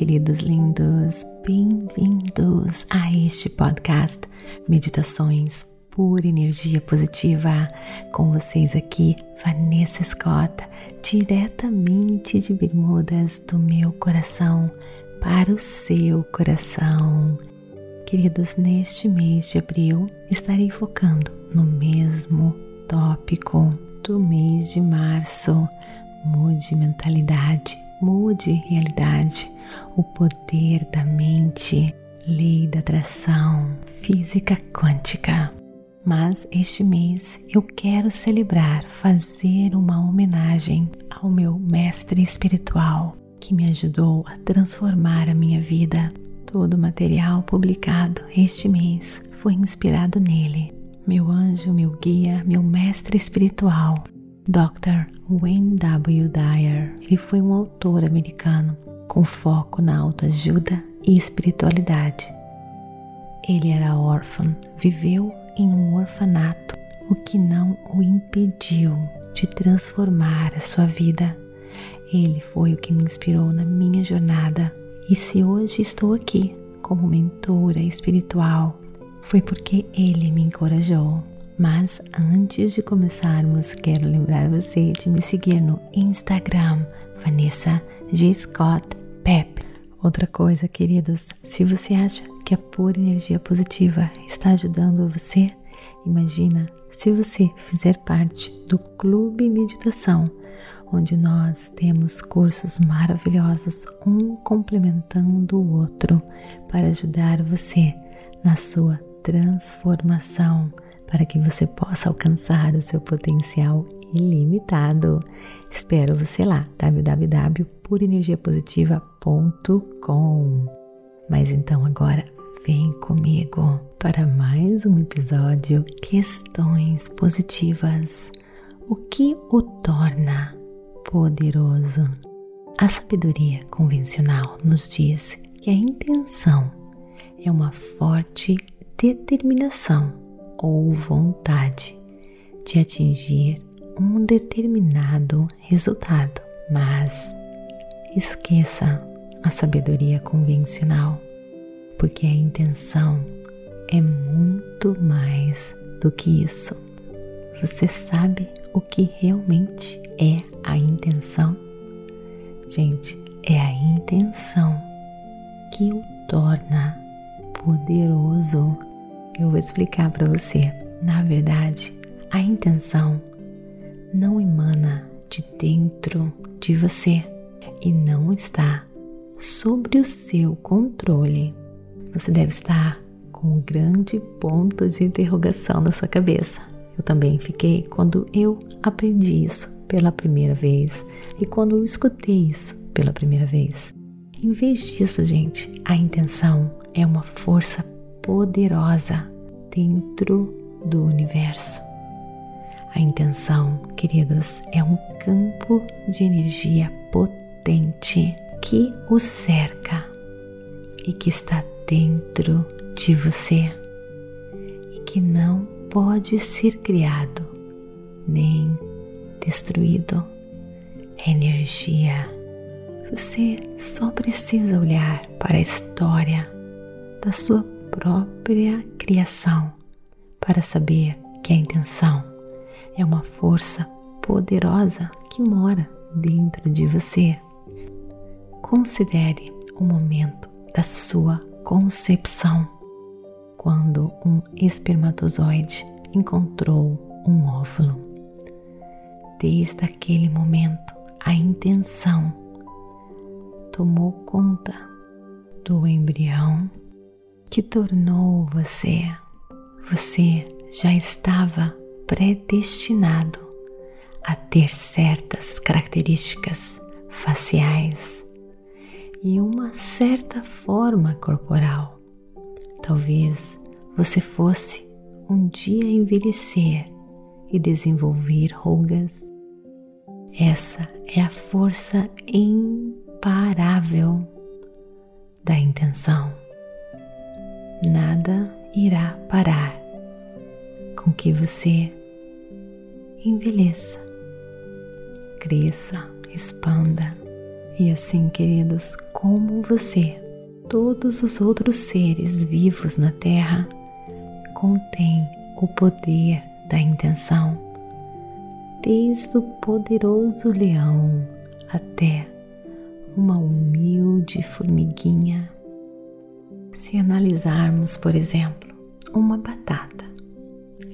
Queridos lindos, bem-vindos a este podcast Meditações por Energia Positiva. Com vocês aqui, Vanessa Scott, diretamente de Bermudas, do meu coração para o seu coração. Queridos, neste mês de abril estarei focando no mesmo tópico do mês de março. Mude mentalidade Mude realidade, o poder da mente, lei da atração, física quântica. Mas este mês eu quero celebrar, fazer uma homenagem ao meu mestre espiritual que me ajudou a transformar a minha vida. Todo o material publicado este mês foi inspirado nele. Meu anjo, meu guia, meu mestre espiritual, Dr. Wayne W. Dyer. Ele foi um autor americano com foco na autoajuda e espiritualidade. Ele era órfão, viveu em um orfanato, o que não o impediu de transformar a sua vida. Ele foi o que me inspirou na minha jornada. E se hoje estou aqui como mentora espiritual, foi porque ele me encorajou. Mas antes de começarmos, quero lembrar você de me seguir no Instagram, Vanessa G. Scott Pep. Outra coisa, queridos, se você acha que a pura energia positiva está ajudando você, imagina se você fizer parte do Clube Meditação, onde nós temos cursos maravilhosos, um complementando o outro, para ajudar você na sua transformação para que você possa alcançar o seu potencial ilimitado. Espero você lá, www.purenergiapositiva.com. Mas então agora vem comigo para mais um episódio Questões Positivas. O que o torna poderoso? A sabedoria convencional nos diz que a intenção é uma forte determinação ou vontade de atingir um determinado resultado, mas esqueça a sabedoria convencional, porque a intenção é muito mais do que isso. Você sabe o que realmente é a intenção? Gente, é a intenção que o torna poderoso eu vou explicar para você. Na verdade, a intenção não emana de dentro de você e não está sobre o seu controle. Você deve estar com um grande ponto de interrogação na sua cabeça. Eu também fiquei quando eu aprendi isso pela primeira vez e quando eu escutei isso pela primeira vez. Em vez disso, gente, a intenção é uma força poderosa dentro do universo. A intenção, queridos, é um campo de energia potente que o cerca e que está dentro de você e que não pode ser criado nem destruído. É energia. Você só precisa olhar para a história da sua própria criação para saber que a intenção é uma força poderosa que mora dentro de você. Considere o momento da sua concepção, quando um espermatozoide encontrou um óvulo. Desde aquele momento, a intenção tomou conta do embrião que tornou você. Você já estava predestinado a ter certas características faciais e uma certa forma corporal. Talvez você fosse um dia envelhecer e desenvolver rugas. Essa é a força imparável da intenção nada irá parar com que você envelheça, cresça, expanda E assim, queridos, como você, todos os outros seres vivos na Terra contêm o poder da intenção, desde o poderoso leão até uma humilde formiguinha. Se analisarmos, por exemplo, uma batata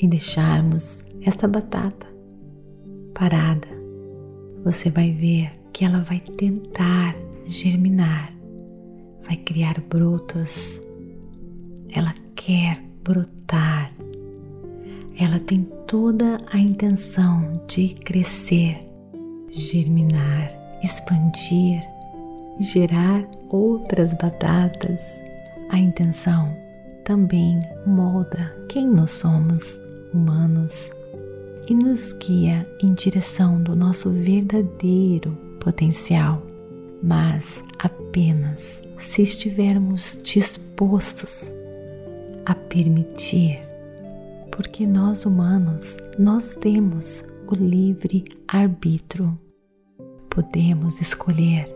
e deixarmos esta batata parada, você vai ver que ela vai tentar germinar, vai criar brotos, ela quer brotar, ela tem toda a intenção de crescer, germinar, expandir, gerar outras batatas. A intenção também molda quem nós somos, humanos, e nos guia em direção do nosso verdadeiro potencial, mas apenas se estivermos dispostos a permitir, porque nós humanos nós temos o livre arbítrio. Podemos escolher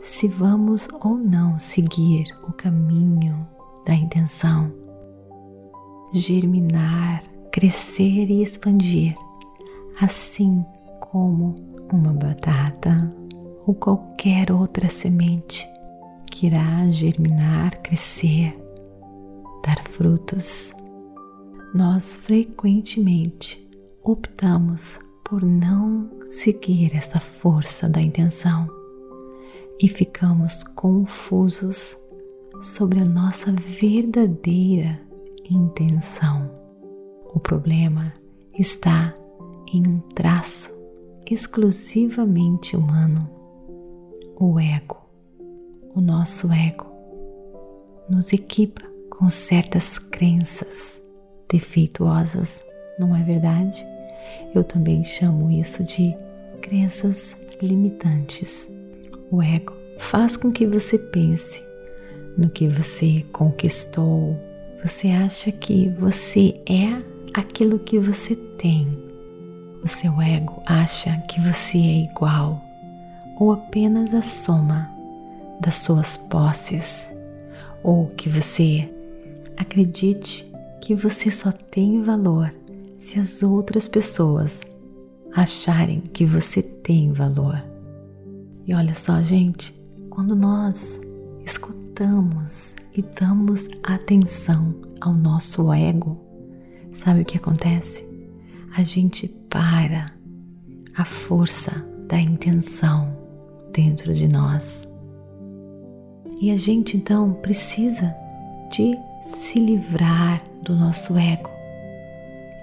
se vamos ou não seguir o caminho da intenção, germinar, crescer e expandir, assim como uma batata ou qualquer outra semente que irá germinar, crescer, dar frutos. Nós frequentemente optamos por não seguir essa força da intenção e ficamos confusos sobre a nossa verdadeira intenção. O problema está em um traço exclusivamente humano, o ego. O nosso ego nos equipa com certas crenças defeituosas, não é verdade? Eu também chamo isso de crenças limitantes. O ego faz com que você pense no que você conquistou. Você acha que você é aquilo que você tem. O seu ego acha que você é igual ou apenas a soma das suas posses, ou que você acredite que você só tem valor se as outras pessoas acharem que você tem valor. E olha só, gente, quando nós escutamos e damos atenção ao nosso ego, sabe o que acontece? A gente para a força da intenção dentro de nós. E a gente então precisa de se livrar do nosso ego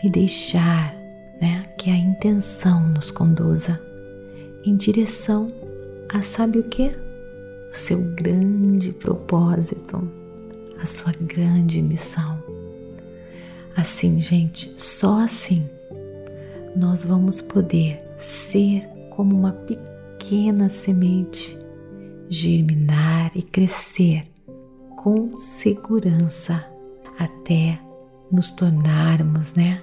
e deixar né, que a intenção nos conduza em direção a sabe o que? O seu grande propósito, a sua grande missão. Assim, gente, só assim nós vamos poder ser como uma pequena semente, germinar e crescer com segurança até nos tornarmos, né,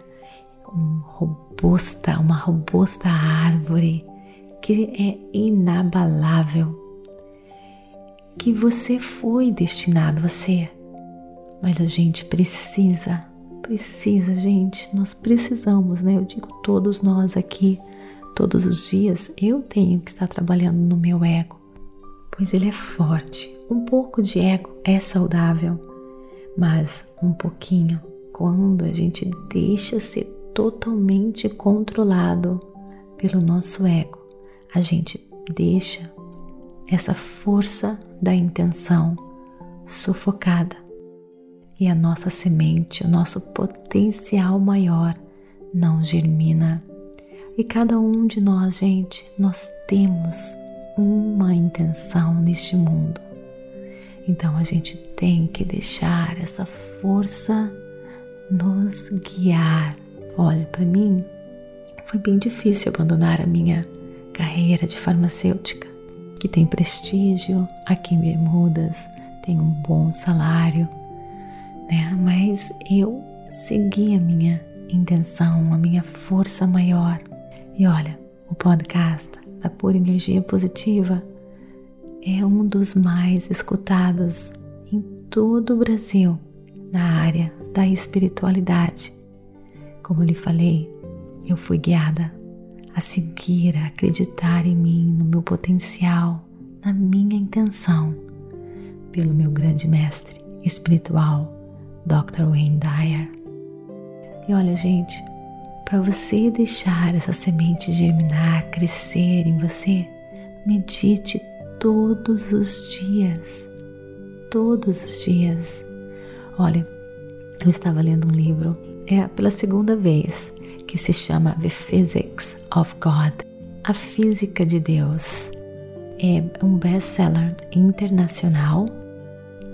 um robusta, uma robusta árvore que é inabalável, que você foi destinado a ser. Mas a gente precisa, precisa, gente, nós precisamos, né? Eu digo todos nós aqui, todos os dias, eu tenho que estar trabalhando no meu ego, pois ele é forte. Um pouco de ego é saudável, mas um pouquinho, quando a gente deixa ser totalmente controlado pelo nosso ego, a gente deixa essa força da intenção sufocada e a nossa semente, o nosso potencial maior não germina. E cada um de nós, gente, nós temos uma intenção neste mundo. Então a gente tem que deixar essa força nos guiar. Olha, para mim foi bem difícil abandonar a minha carreira de farmacêutica, que tem prestígio aqui em Bermudas, tem um bom salário, né? Mas eu segui a minha intenção, a minha força maior. E olha, o podcast da Pura Energia Positiva é um dos mais escutados em todo o Brasil na área da espiritualidade. Como lhe falei, eu fui guiada a seguir, a acreditar em mim, no meu potencial, na minha intenção, pelo meu grande mestre espiritual, Dr. Wayne Dyer. E olha, gente, para você deixar essa semente germinar, crescer em você, medite todos os dias. Todos os dias. Olha, eu estava lendo um livro, é pela segunda vez, que se chama The Physics of God A Física de Deus. É um best-seller internacional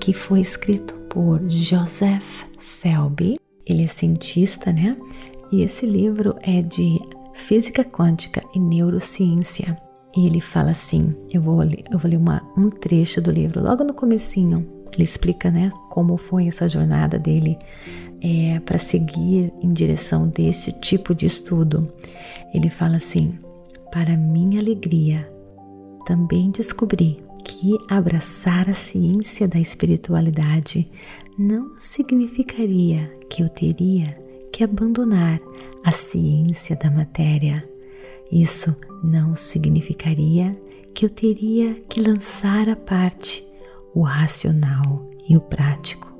que foi escrito por Joseph Selby. Ele é cientista, né? E esse livro é de física quântica e neurociência. E ele fala assim, eu vou ler, eu vou ler uma, um trecho do livro, logo no comecinho, ele explica, né, como foi essa jornada dele é, para seguir em direção desse tipo de estudo. Ele fala assim: para minha alegria, também descobri que abraçar a ciência da espiritualidade não significaria que eu teria que abandonar a ciência da matéria. Isso não significaria que eu teria que lançar à parte o racional e o prático.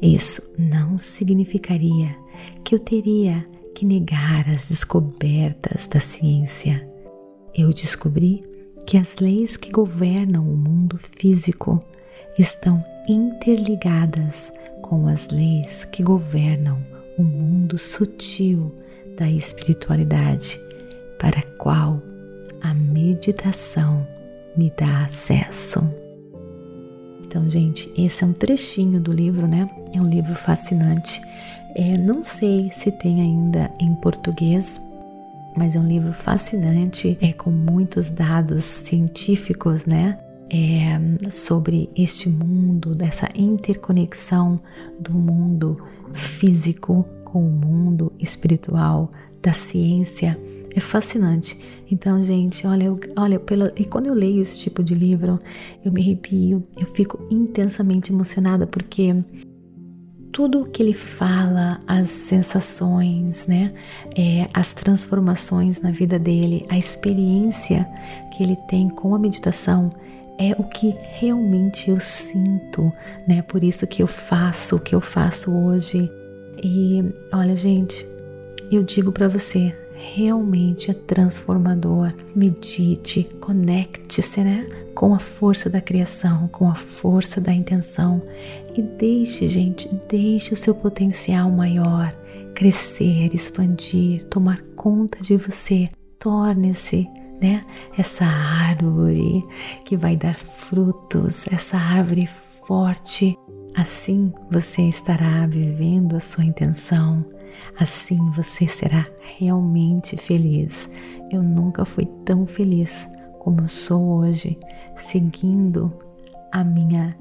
Isso não significaria que eu teria que negar as descobertas da ciência. Eu descobri que as leis que governam o mundo físico estão interligadas com as leis que governam o mundo sutil da espiritualidade, para a qual a meditação me dá acesso. Então, gente, esse é um trechinho do livro, né? É um livro fascinante. É, não sei se tem ainda em português, mas é um livro fascinante, é com muitos dados científicos, né? É, sobre este mundo, dessa interconexão do mundo físico com o mundo espiritual, da ciência é fascinante. Então, gente, olha, olha, pela, e quando eu leio esse tipo de livro, eu me arrepio, eu fico intensamente emocionada porque tudo o que ele fala, as sensações, né, é, as transformações na vida dele, a experiência que ele tem com a meditação é o que realmente eu sinto, né? Por isso que eu faço o que eu faço hoje. E olha, gente, eu digo para você, realmente é transformador. Medite, conecte-se, né? Com a força da criação, com a força da intenção e deixe, gente, deixe o seu potencial maior crescer, expandir, tomar conta de você. Torne-se, né? Essa árvore que vai dar frutos, essa árvore forte. Assim você estará vivendo a sua intenção Assim você será realmente feliz. Eu nunca fui tão feliz como eu sou hoje, seguindo a minha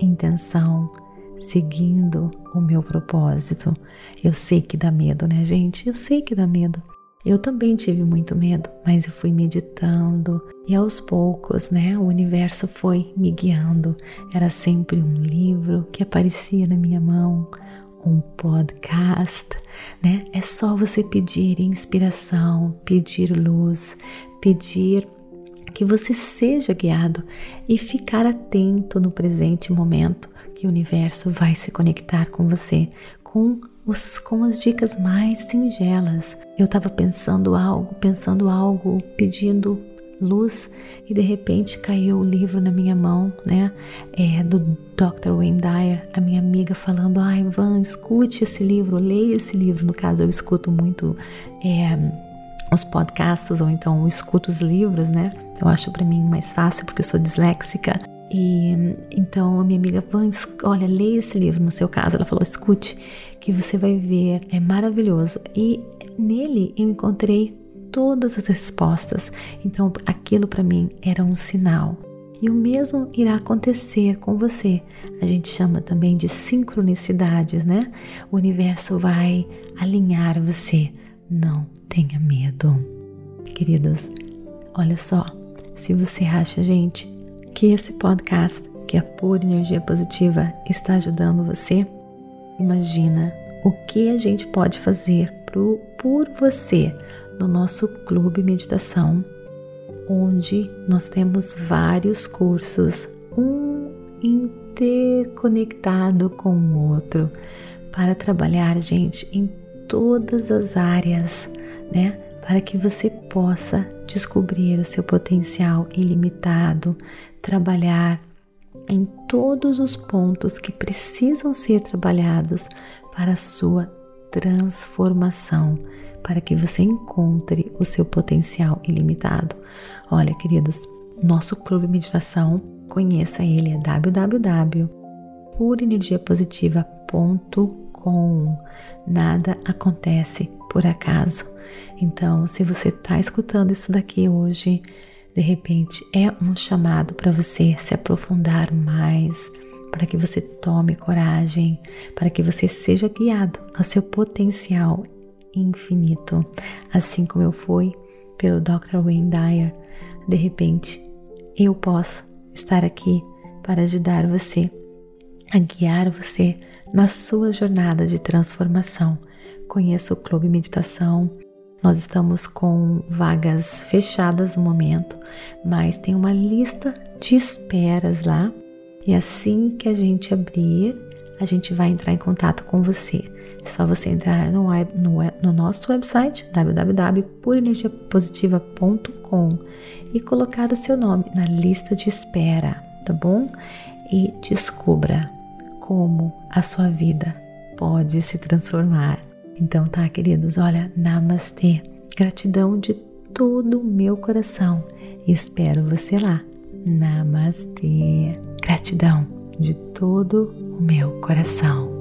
intenção, seguindo o meu propósito. Eu sei que dá medo, né, gente? Eu sei que dá medo. Eu também tive muito medo, mas eu fui meditando e aos poucos, né, o universo foi me guiando. Era sempre um livro que aparecia na minha mão, um podcast, né? É só você pedir inspiração, pedir luz, pedir que você seja guiado e ficar atento no presente momento que o universo vai se conectar com você com os, com as dicas mais singelas. Eu estava pensando algo, pensando algo, pedindo luz e de repente caiu o livro na minha mão, né? É, do Dr. Wayne Dyer, a minha amiga falando: Ah, Ivan, escute esse livro, leia esse livro. No caso, eu escuto muito é, os podcasts ou então escuto os livros, né? Eu acho para mim mais fácil porque eu sou disléxica. E então a minha amiga, Van, olha, leia esse livro no seu caso. Ela falou: escute, que você vai ver, é maravilhoso. E nele eu encontrei todas as respostas. Então aquilo para mim era um sinal. E o mesmo irá acontecer com você. A gente chama também de sincronicidades, né? O universo vai alinhar você. Não tenha medo. Queridos, olha só, se você acha, gente, que esse podcast, que é pura energia positiva, está ajudando você? Imagina o que a gente pode fazer pro, por você no nosso clube meditação, onde nós temos vários cursos, um interconectado com o outro, para trabalhar, gente, em todas as áreas, né? Para que você possa descobrir o seu potencial ilimitado, trabalhar em todos os pontos que precisam ser trabalhados para a sua transformação, para que você encontre o seu potencial ilimitado. Olha, queridos, nosso clube meditação, conheça ele é www.purenergiapositiva.com. Nada acontece por acaso. Então, se você está escutando isso daqui hoje, de repente é um chamado para você se aprofundar mais, para que você tome coragem, para que você seja guiado ao seu potencial infinito, assim como eu fui pelo Dr. Wayne Dyer. De repente, eu posso estar aqui para ajudar você a guiar você na sua jornada de transformação. Conheça o Clube Meditação nós estamos com vagas fechadas no momento, mas tem uma lista de esperas lá. E assim que a gente abrir, a gente vai entrar em contato com você. É só você entrar no, web, no, no nosso website www.purenergiapositiva.com e colocar o seu nome na lista de espera, tá bom? E descubra como a sua vida pode se transformar então, tá, queridos? Olha, namastê. Gratidão de todo o meu coração. Espero você lá. Namastê. Gratidão de todo o meu coração.